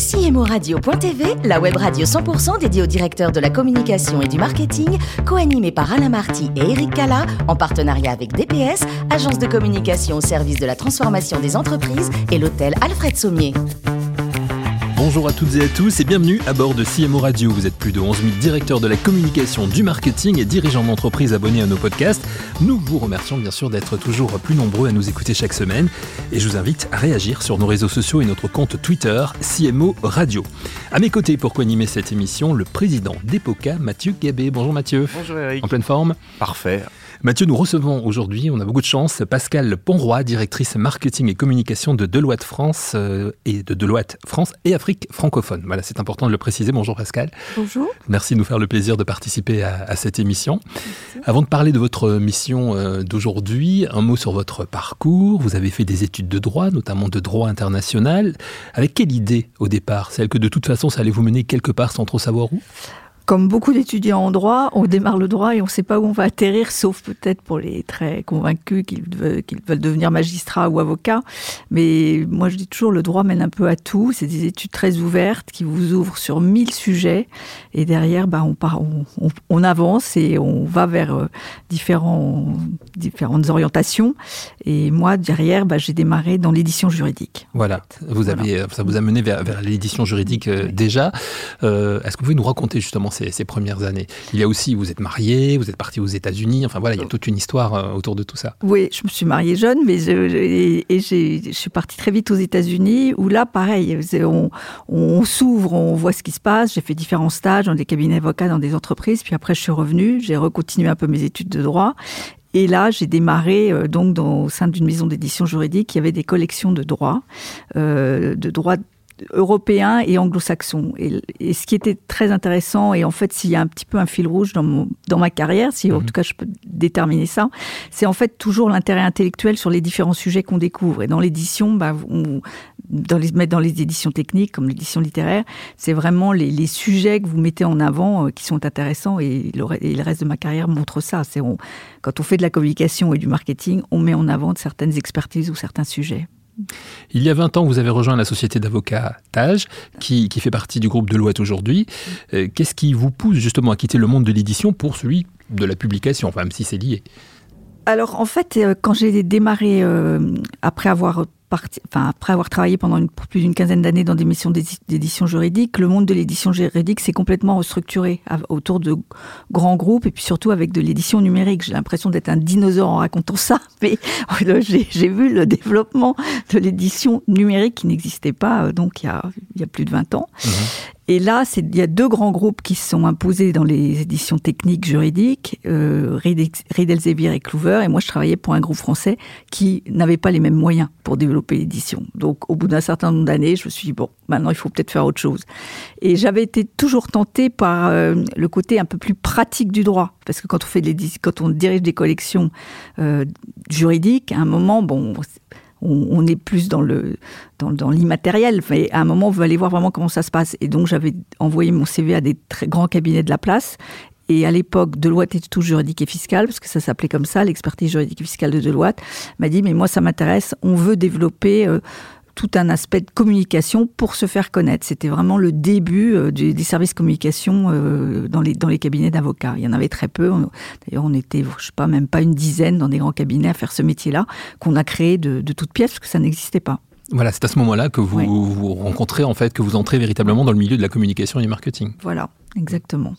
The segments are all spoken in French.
CMORadio.tv, la web radio 100% dédiée aux directeurs de la communication et du marketing, co-animée par Alain Marty et Eric Cala, en partenariat avec DPS, agence de communication au service de la transformation des entreprises, et l'hôtel Alfred Sommier. Bonjour à toutes et à tous et bienvenue à bord de CMO Radio. Vous êtes plus de 11 000 directeurs de la communication, du marketing et dirigeants d'entreprise abonnés à nos podcasts. Nous vous remercions bien sûr d'être toujours plus nombreux à nous écouter chaque semaine et je vous invite à réagir sur nos réseaux sociaux et notre compte Twitter CMO Radio. À mes côtés pour co-animer cette émission, le président d'EPOCA, Mathieu Gabé. Bonjour Mathieu. Bonjour Eric. En pleine forme? Parfait. Mathieu, nous recevons aujourd'hui, on a beaucoup de chance, Pascal Ponroy, directrice marketing et communication de Deloitte France euh, et de Deloitte France et Afrique francophone. Voilà, c'est important de le préciser. Bonjour Pascal. Bonjour. Merci de nous faire le plaisir de participer à, cette émission. Avant de parler de votre mission euh, d'aujourd'hui, un mot sur votre parcours. Vous avez fait des études de droit, notamment de droit international. Avec quelle idée au départ? Celle que de toute façon, ça allait vous mener quelque part sans trop savoir où? Comme beaucoup d'étudiants en droit, on démarre le droit et on ne sait pas où on va atterrir, sauf peut-être pour les très convaincus qu'ils veulent, devenir magistrats ou avocats. Mais moi, je dis toujours, le droit mène un peu à tout. C'est des études très ouvertes qui vous ouvrent sur mille sujets. Et derrière, bah, on, part, on, avance et on va vers euh, différents, différentes orientations. Et moi, derrière, bah, j'ai démarré dans l'édition juridique. Voilà, vous avez, ça vous a mené vers, l'édition juridique euh, déjà. Euh, est-ce que vous pouvez nous raconter justement ces, premières années. Il y a aussi, vous êtes marié, vous êtes parti aux États-Unis, enfin voilà, il y a toute une histoire euh, autour de tout ça. Oui, je me suis mariée jeune, mais je, suis partie très vite aux États-Unis, où là, pareil, on, s'ouvre, on voit ce qui se passe. J'ai fait différents stages dans des cabinets avocats, dans des entreprises, puis après je suis revenue, j'ai recontinué un peu mes études de droit. Et là, j'ai démarré euh, donc au sein d'une maison d'édition juridique qui avait des collections de droits, euh, de droits européen et anglo-saxon. Et, ce qui était très intéressant, et en fait, s'il y a un petit peu un fil rouge dans, mon, dans ma carrière, si en mhm. tout cas je peux déterminer ça, c'est en fait toujours l'intérêt intellectuel sur les différents sujets qu'on découvre. Et dans l'édition, bah, dans les, dans les éditions techniques, comme l'édition littéraire, c'est vraiment les, les, sujets que vous mettez en avant euh, qui sont intéressants, et le, et le, reste de ma carrière montre ça. C'est quand on fait de la communication et du marketing, on met en avant certaines expertises ou certains sujets. Il y a 20 ans, vous avez rejoint la société d'avocats Tage, qui, fait partie du groupe Deloitte aujourd'hui. Euh, qu'est-ce qui vous pousse justement à quitter le monde de l'édition pour celui de la publication, même si c'est lié? Alors en fait, euh, quand j'ai démarré, euh, après avoir après avoir travaillé pendant plus d'une quinzaine d'années dans des missions d'édition juridique, le monde de l'édition juridique s'est complètement restructuré autour de grands groupes et puis surtout avec de l'édition numérique. J'ai l'impression d'être un dinosaure en racontant ça, mais j'ai vu le développement de l'édition numérique qui n'existait pas euh, donc il y, a, il y a plus de 20 ans. Mmh. Et là, il y a deux grands groupes qui se sont imposés dans les éditions techniques juridiques, euh, et Clover. Et moi, je travaillais pour un groupe français qui n'avait pas les mêmes moyens pour développer l'édition. Donc, au bout d'un certain nombre d'années, je me suis dit, bon, maintenant, il faut peut-être faire autre chose. Et j'avais été toujours tentée par euh, le côté un peu plus pratique du droit. Parce que quand on, fait quand on dirige des collections euh, juridiques, à un moment, bon on, est plus dans le dans, l'immatériel. Mais à un moment, on veut aller voir vraiment comment ça se passe. Et donc, j'avais envoyé mon CV à des très grands cabinets de la place. Et à l'époque, Deloitte et tout juridique et fiscal, parce que ça s'appelait comme ça, l'expertise juridique et fiscale de Deloitte, m'a dit, mais moi, ça m'intéresse, on veut développer euh, tout un aspect de communication pour se faire connaître. C'était vraiment le début euh, des, services communication euh, dans, les, dans les cabinets d'avocats. Il y en avait très peu. D'ailleurs, on était, je sais pas, même pas une dizaine dans des grands cabinets à faire ce métier-là, qu'on a créé de, de toutes pièces, parce que ça n'existait pas. Voilà, c'est à ce moment-là que vous, vous rencontrez, en fait, que vous entrez véritablement dans le milieu de la communication et du marketing. Voilà. Exactement.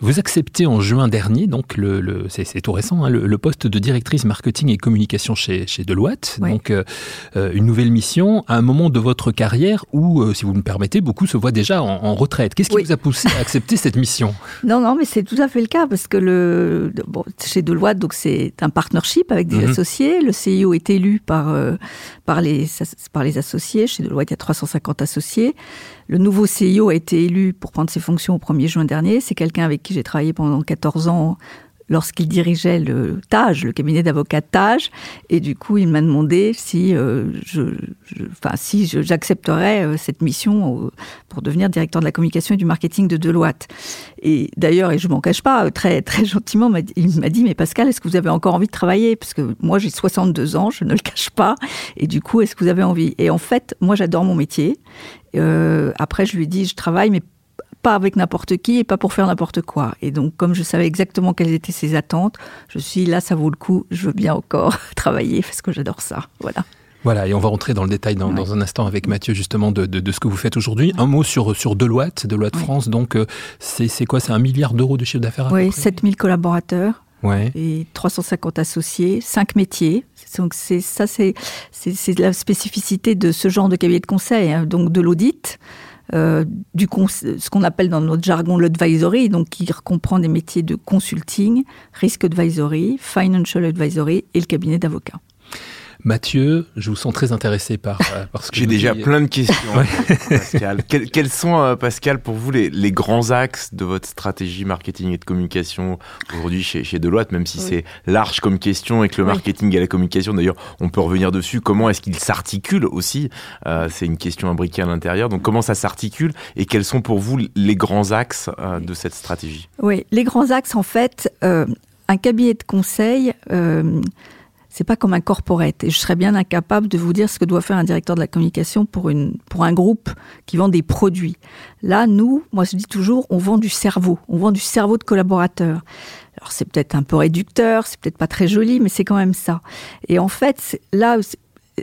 Vous acceptez en juin dernier, donc le, c'est tout récent, hein, le, poste de directrice marketing et communication chez, chez Deloitte. Donc euh, euh, une nouvelle mission à un moment de votre carrière où, euh, si vous me permettez, beaucoup se voient déjà en, retraite. Qu'est-ce qui vous a poussé à accepter cette mission? Non, non, mais c'est tout à fait le cas parce que le, bon, chez Deloitte, donc c'est un partnership avec des mhm. associés. Le CIO est élu par, par, les, par les associés. Chez Deloitte, il y a 350 associés. Le nouveau CIO a été élu pour prendre ses fonctions au 1er juin dernier. C'est quelqu'un avec qui j'ai travaillé pendant 14 ans lorsqu'il dirigeait le TAGE, le cabinet d'avocats TAGE, et du coup, il m'a demandé si euh, je, enfin, si j'accepterais euh, cette mission pour devenir directeur de la communication et du marketing de Deloitte. Et d'ailleurs, et je m'en cache pas, très très gentiment, il m'a dit mais Pascal, est-ce que vous avez encore envie de travailler? Parce que moi, j'ai 62 ans, je ne le cache pas, et du coup, est-ce que vous avez envie? Et en fait, moi, j'adore mon métier. Euh, après, je lui ai dit, je travaille, mais pas avec n'importe qui et pas pour faire n'importe quoi. Et donc, comme je savais exactement quelles étaient ses attentes, je suis là, ça vaut le coup, je veux bien encore travailler parce que j'adore ça. Voilà. Voilà, et on va rentrer dans le détail dans, un instant avec Mathieu, justement, de, ce que vous faites aujourd'hui. Un mot sur, sur Deloitte, Deloitte France. Donc, euh, c'est quoi? C'est un milliard d'euros de chiffre d'affaires Oui, 7000 collaborateurs. Et 350 associés, 5 métiers. Donc c'est ça, c'est la spécificité de ce genre de cabinet de conseil, hein. donc de l'audit, euh, du ce qu'on appelle dans notre jargon l'advisory, donc qui comprend des métiers de consulting, risk advisory, financial advisory et le cabinet d'avocats. Mathieu, je vous sens très intéressé par, euh, ce que J'ai déjà plein de questions, Pascal. Quels, sont, euh, Pascal, pour vous, les, grands axes de votre stratégie marketing et de communication aujourd'hui chez, chez Deloitte, même si c'est large comme question et que le marketing et la communication, d'ailleurs, on peut revenir dessus. Comment est-ce qu'ils s'articulent aussi euh, C'est une question imbriquée à l'intérieur. Donc, comment ça s'articule et quels sont pour vous les grands axes de cette stratégie? Oui, les grands axes, en fait, un cabinet de conseil c'est pas comme un corporate. Et je serais bien incapable de vous dire ce que doit faire un directeur de la communication pour, une, pour un groupe qui vend des produits. Là, nous, moi je dis toujours, on vend du cerveau. On vend du cerveau de collaborateurs. Alors c'est peut-être un peu réducteur, c'est peut-être pas très joli, mais c'est quand même ça. Et en fait, là,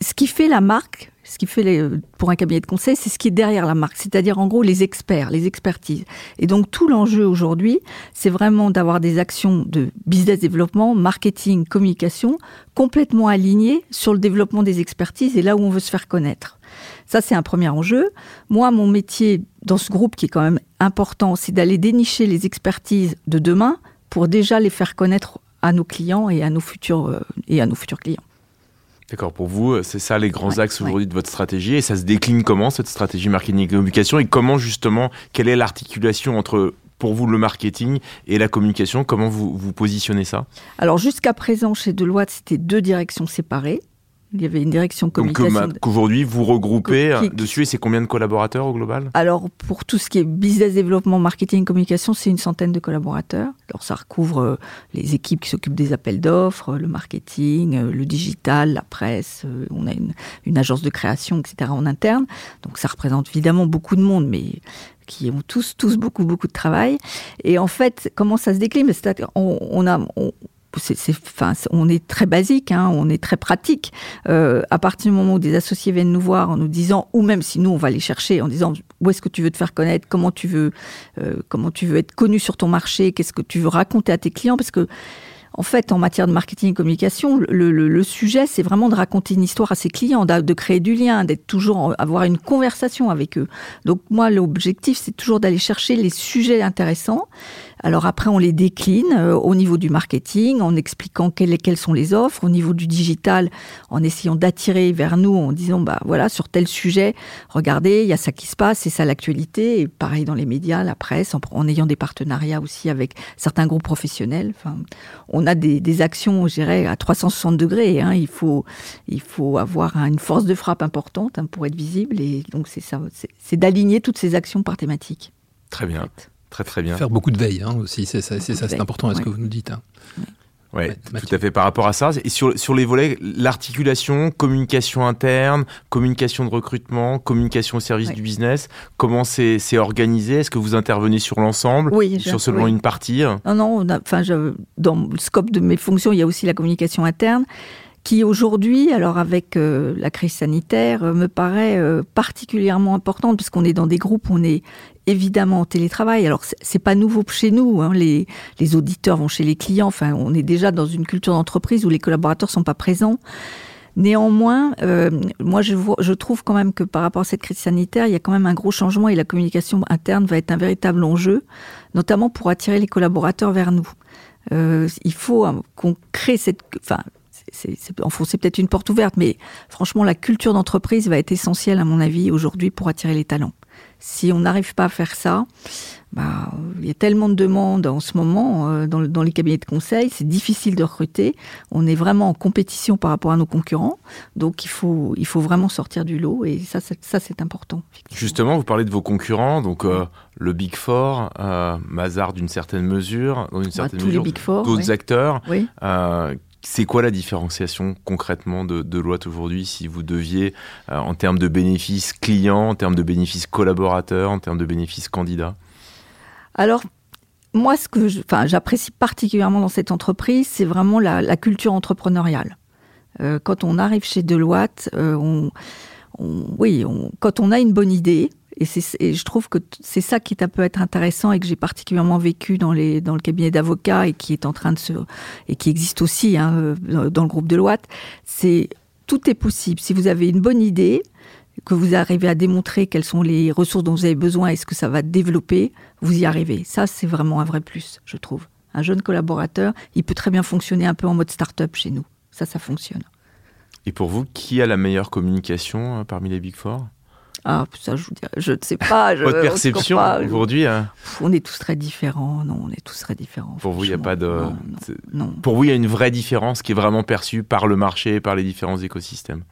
ce qui fait la marque, ce qui fait les, pour un cabinet de conseil, c'est ce qui est derrière la marque, c'est-à-dire en gros les experts, les expertises. Et donc tout l'enjeu aujourd'hui, c'est vraiment d'avoir des actions de business développement, marketing, communication complètement alignées sur le développement des expertises et là où on veut se faire connaître. Ça, c'est un premier enjeu. Moi, mon métier dans ce groupe qui est quand même important, c'est d'aller dénicher les expertises de demain pour déjà les faire connaître à nos clients et à nos futurs, euh, et à nos futurs clients. D'accord, pour vous, euh, c'est ça les grands axes aujourd'hui de votre stratégie et ça se décline comment cette stratégie marketing et communication et comment justement, quelle est l'articulation entre pour vous le marketing et la communication? Comment vous, vous positionnez ça? Alors jusqu'à présent chez Deloitte, c'était deux directions séparées. Il y avait une direction communication. Donc qu'aujourd'hui vous regroupez dessus et c'est combien de collaborateurs au global? Alors pour tout ce qui est business développement, marketing, communication, c'est une centaine de collaborateurs. Alors ça recouvre euh, les équipes qui s'occupent des appels d'offres, le marketing, euh, le digital, la presse. Euh, on a une, une agence de création, etc. en interne. Donc ça représente évidemment beaucoup de monde, mais qui ont tous, tous beaucoup, beaucoup de travail. Et en fait, comment ça se décline? On, on, a, on est très basique, hein, on est très pratique. Euh, à partir du moment où des associés viennent nous voir en nous disant, ou même si nous on va les chercher en disant où est-ce que tu veux te faire connaître, comment tu veux, euh, comment tu veux être connu sur ton marché, qu'est-ce que tu veux raconter à tes clients, parce que en fait, en matière de marketing et communication, le, sujet, c'est vraiment de raconter une histoire à ses clients, de, créer du lien, d'être toujours, avoir une conversation avec eux. Donc moi, l'objectif, c'est toujours d'aller chercher les sujets intéressants alors après, on les décline euh, au niveau du marketing, en expliquant quelles, quelles sont les offres, au niveau du digital, en essayant d'attirer vers nous, en disant, bah voilà, sur tel sujet, regardez, il y a ça qui se passe, c'est ça l'actualité. Et pareil dans les médias, la presse, en, ayant des partenariats aussi avec certains groupes professionnels. Enfin, on a des, actions, je dirais, à 360 degrés. Hein. Il, faut, il faut avoir une force de frappe importante hein, pour être visible. Et donc, c'est ça, c'est d'aligner toutes ces actions par thématique. Très bien. Très très bien. Faire beaucoup de veille hein, aussi, c'est ça, c'est important à ce que vous nous dites. Hein. Oui, tout à fait par rapport à ça. Et sur, sur les volets, l'articulation, communication interne, communication de recrutement, communication au service du business, comment c'est organisé Est-ce que vous intervenez sur l'ensemble Oui. Sur seulement une partie? Non, non, enfin, dans le scope de mes fonctions, il y a aussi la communication interne qui aujourd'hui, alors avec euh, la crise sanitaire, euh, me paraît euh, particulièrement importante puisqu'on est dans des groupes où on est évidemment en télétravail. Alors c'est pas nouveau chez nous. Hein. Les, auditeurs vont chez les clients. Enfin, on est déjà dans une culture d'entreprise où les collaborateurs sont pas présents. Néanmoins, moi je, trouve quand même que par rapport à cette crise sanitaire, il y a quand même un gros changement et la communication interne va être un véritable enjeu, notamment pour attirer les collaborateurs vers nous. il faut qu'on crée cette, enfin, enfoncer peut-être une porte ouverte, mais franchement, la culture d'entreprise va être essentielle, à mon avis, aujourd'hui pour attirer les talents. Si on n'arrive pas à faire ça, bah, il y a tellement de demandes en ce moment euh, dans, les cabinets de conseil, c'est difficile de recruter. On est vraiment en compétition par rapport à nos concurrents, donc il faut, il faut vraiment sortir du lot et ça, ça c'est important. Justement, vous parlez de vos concurrents, donc euh, le Big Four, euh, Mazar d'une certaine mesure, dans une bah, certaine mesure, d'autres acteurs. Oui. Euh, c'est quoi la différenciation concrètement de, de aujourd'hui si vous deviez, en termes de bénéfices clients, en termes de bénéfices collaborateurs, en termes de bénéfices candidats? Alors, moi, ce que j'apprécie particulièrement dans cette entreprise, c'est vraiment la, culture entrepreneuriale. Euh, quand on arrive chez Deloitte, euh, oui, quand on a une bonne idée, et, je trouve que c'est ça qui est un peu être intéressant et que j'ai particulièrement vécu dans, le cabinet d'avocats et qui de existe aussi hein, dans le groupe Deloitte, c'est tout est possible. Si vous avez une bonne idée, que vous arrivez à démontrer quelles sont les ressources dont vous avez besoin et ce que ça va développer, vous y arrivez. Ça, c'est vraiment un vrai plus, je trouve. Un jeune collaborateur, il peut très bien fonctionner un peu en mode start-up chez nous. Ça, ça fonctionne. Et pour vous, qui a la meilleure communication euh, parmi les Big Four? Ah, ça, je, je ne sais pas. Votre perception aujourd'hui hein On est tous très différents. Non, on est tous très différents. Pour vous, il n'y a pas de. non. Pour vous, il y a une vraie différence qui est vraiment perçue par le marché, par les différents écosystèmes?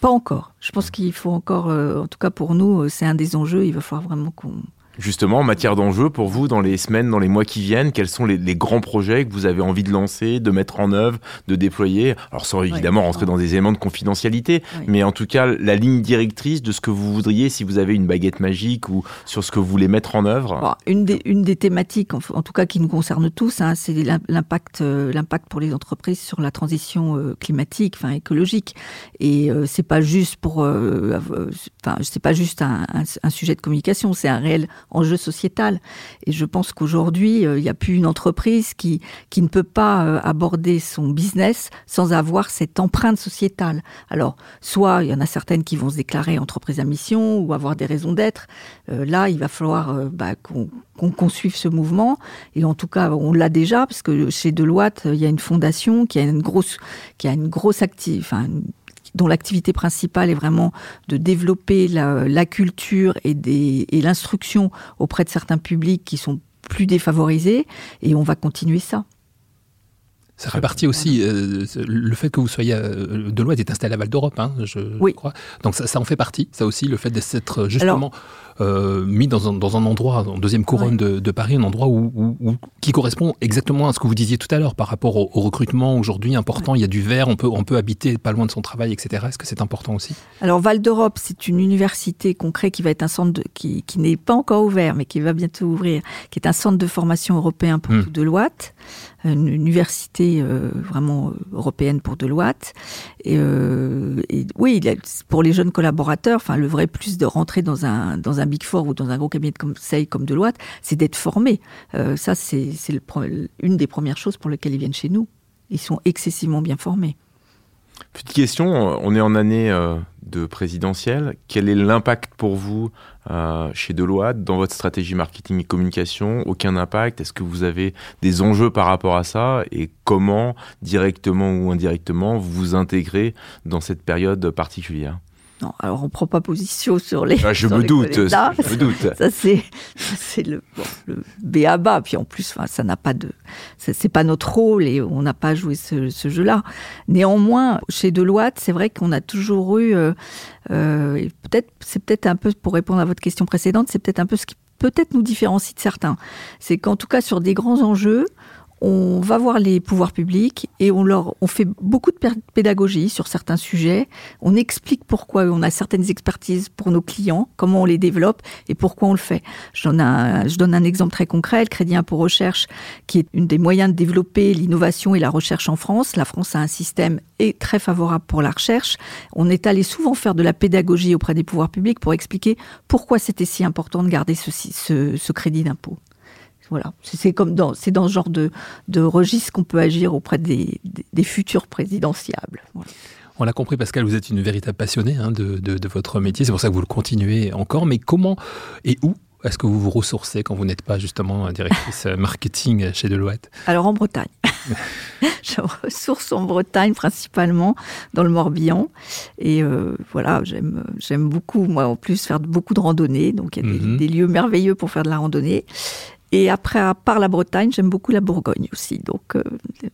Pas encore. Je pense qu'il faut encore, euh, en tout cas pour nous, euh, c'est un des enjeux. Il va falloir vraiment qu'on Justement, en matière d'enjeux, pour vous, dans les semaines, dans les mois qui viennent, quels sont les, grands projets que vous avez envie de lancer, de mettre en œuvre, de déployer? Alors, sans évidemment rentrer dans des éléments de confidentialité, mais en tout cas, la ligne directrice de ce que vous voudriez, si vous avez une baguette magique ou sur ce que vous voulez mettre en œuvre? Une, des, une des thématiques, en, tout cas qui nous concerne tous, hein, c'est l'impact, euh, l'impact pour les entreprises sur la transition euh, climatique, enfin écologique. Et euh, c'est pas juste pour, enfin, c'est pas juste un, un sujet de communication, c'est un réel enjeu sociétal. Et je pense qu'aujourd'hui, euh, il n'y a plus une entreprise qui, qui ne peut pas euh, aborder son business sans avoir cette empreinte sociétale. Alors, soit il y en a certaines qui vont se déclarer entreprise à mission ou avoir des raisons d'être. Euh, là, il va falloir bah, qu'on suive ce mouvement. Et en tout cas, on l'a déjà, parce que chez Deloitte, il y a une fondation qui a une grosse, qui a une grosse active, enfin, dont l'activité principale est vraiment de développer la, culture et, l'instruction auprès de certains publics qui sont plus défavorisés, et on va continuer ça. Ça fait partie aussi, euh, le fait que vous soyez, euh, Deloitte est installé à Val d'Europe, hein, je, crois. Donc ça, en fait partie, ça aussi, le fait d'être justement euh, mis dans un, dans un, endroit, en deuxième couronne de, Paris, un endroit où, qui correspond exactement à ce que vous disiez tout à l'heure par rapport au, recrutement aujourd'hui important. Il y a du vert, on peut, on peut habiter pas loin de son travail, etc. Est-ce que c'est important aussi? Alors Val d'Europe, c'est une université concrète qui va être un centre qui, qui n'est pas encore ouvert, mais qui va bientôt ouvrir, qui est un centre de formation européen pour hmm. Deloitte une université euh, vraiment européenne pour Deloitte. Et, euh, oui, pour les jeunes collaborateurs, enfin le vrai plus de rentrer dans un dans un big four ou dans un gros cabinet de conseil comme Deloitte, c'est d'être formé. Euh, ça, c'est une des premières choses pour lesquelles ils viennent chez nous. Ils sont excessivement bien formés. Petite question, on est en année euh, de présidentielle. Quel est l'impact pour vous euh, chez Deloitte dans votre stratégie marketing et communication? Aucun impact? Est-ce que vous avez des enjeux par rapport à ça? Et comment, directement ou indirectement, vous vous intégrez dans cette période particulière? Non, alors on prend pas position sur les. Ah, je, me doute, je me doute. Ça c'est, c'est le, bon, le béaba. Puis en plus, ça n'a pas de, c'est pas notre rôle et on n'a pas joué ce, ce jeu-là. Néanmoins, chez Deloitte, c'est vrai qu'on a toujours eu, euh, euh, peut-être, c'est peut-être un peu pour répondre à votre question précédente, c'est peut-être un peu ce qui peut-être nous différencie de certains. C'est qu'en tout cas sur des grands enjeux, on va voir les pouvoirs publics et on leur on fait beaucoup de pédagogie sur certains sujets. On explique pourquoi on a certaines expertises pour nos clients, comment on les développe et pourquoi on le fait. Je donne un, je donne un exemple très concret, le crédit impôt recherche, qui est une des moyens de développer l'innovation et la recherche en France. La France a un système très favorable pour la recherche. On est allé souvent faire de la pédagogie auprès des pouvoirs publics pour expliquer pourquoi c'était si important de garder ce, crédit d'impôt. Voilà, c'est comme dans, c'est dans ce genre de, de registre qu'on peut agir auprès des, des, futurs présidentiables. On l'a compris, Pascal, vous êtes une véritable passionnée hein, de, de, votre métier. C'est pour ça que vous le continuez encore. Mais comment et où est-ce que vous vous ressourcez quand vous n'êtes pas justement directrice marketing chez Deloitte? Alors en Bretagne. je ressource en Bretagne principalement, dans le Morbihan. Et euh, voilà, j'aime, j'aime beaucoup, moi en plus, faire beaucoup de randonnées. Donc il y a des, mhm. des, lieux merveilleux pour faire de la randonnée. Et après, à part la Bretagne, j'aime beaucoup la Bourgogne aussi. Donc, euh,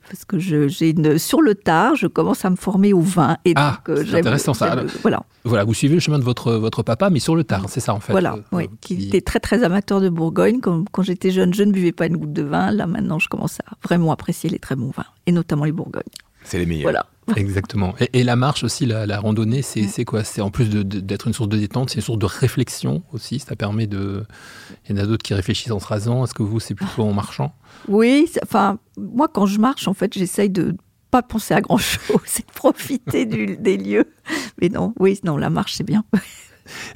parce que j'ai une, sur le tard, je commence à me former au vin. Et ah, donc, euh, c'est intéressant ça. voilà. Voilà, vous suivez le chemin de votre, votre papa, mais sur le tard, c'est ça en fait. Voilà, euh, oui, qui était très très amateur de Bourgogne. Quand, quand j'étais jeune, je ne buvais pas une goutte de vin. Là, maintenant, je commence à vraiment apprécier les très bons vins, et notamment les Bourgognes. C'est les meilleurs. Voilà. Exactement. Et, la marche aussi, la, randonnée, c'est quoi? C'est en plus d'être une source de détente, c'est une source de réflexion aussi. Ça permet de. Il y en a d'autres qui réfléchissent en se rasant. Est-ce que vous, c'est plutôt en marchant? Oui. Enfin, moi, quand je marche, en fait, j'essaye de pas penser à grand chose, c'est de profiter des lieux. Mais non, oui, non, la marche, c'est bien.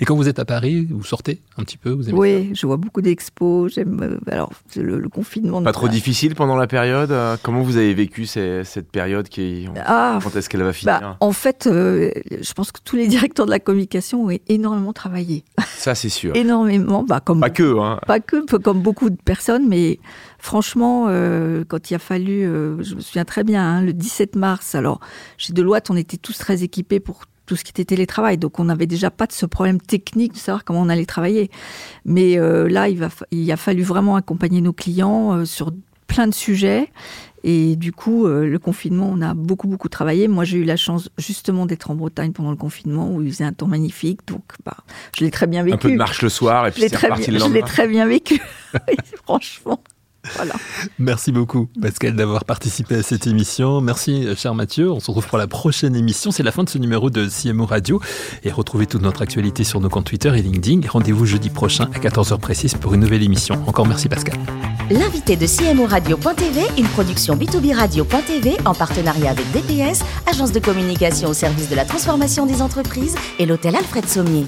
Et quand vous êtes à Paris, vous sortez un petit peu vous Oui, je vois beaucoup d'expos. J'aime euh, alors le, confinement. Pas trop difficile pendant la période. Euh, comment vous avez vécu cette période qui ah, Quand est-ce qu'elle va finir bah, En fait, euh, je pense que tous les directeurs de la communication ont énormément travaillé. Ça, c'est sûr. énormément. Bah, comme pas que. Hein. Pas que, comme beaucoup de personnes, mais franchement, quand il a fallu, je me souviens très bien, hein, le 17 mars. Alors chez Deloitte, on était tous très équipés pour tout ce qui était télétravail. Donc on n'avait déjà pas de ce problème technique de savoir comment on allait travailler. Mais euh, là, il, va, il a fallu vraiment accompagner nos clients euh, sur plein de sujets. Et du coup, euh, le confinement, on a beaucoup, beaucoup travaillé. Moi, j'ai eu la chance justement d'être en Bretagne pendant le confinement où il faisait un temps magnifique. Donc, bah, je l'ai très bien vécu. Un peu de marche le soir et puis c'est reparti le lendemain. Je l'ai très bien vécu, franchement. Voilà. Merci beaucoup, Pascal, d'avoir participé à cette émission. Merci, cher Mathieu. On se retrouve pour la prochaine émission. C'est la fin de ce numéro de CMO Radio. Et retrouvez toute notre actualité sur nos comptes Twitter et LinkedIn. Rendez-vous jeudi prochain à 14h précise pour une nouvelle émission. Encore merci, Pascal. L'invité de CMO Radio.tv, une production B2B Radio.tv en partenariat avec DPS, agence de communication au service de la transformation des entreprises et l'hôtel Alfred Sommier.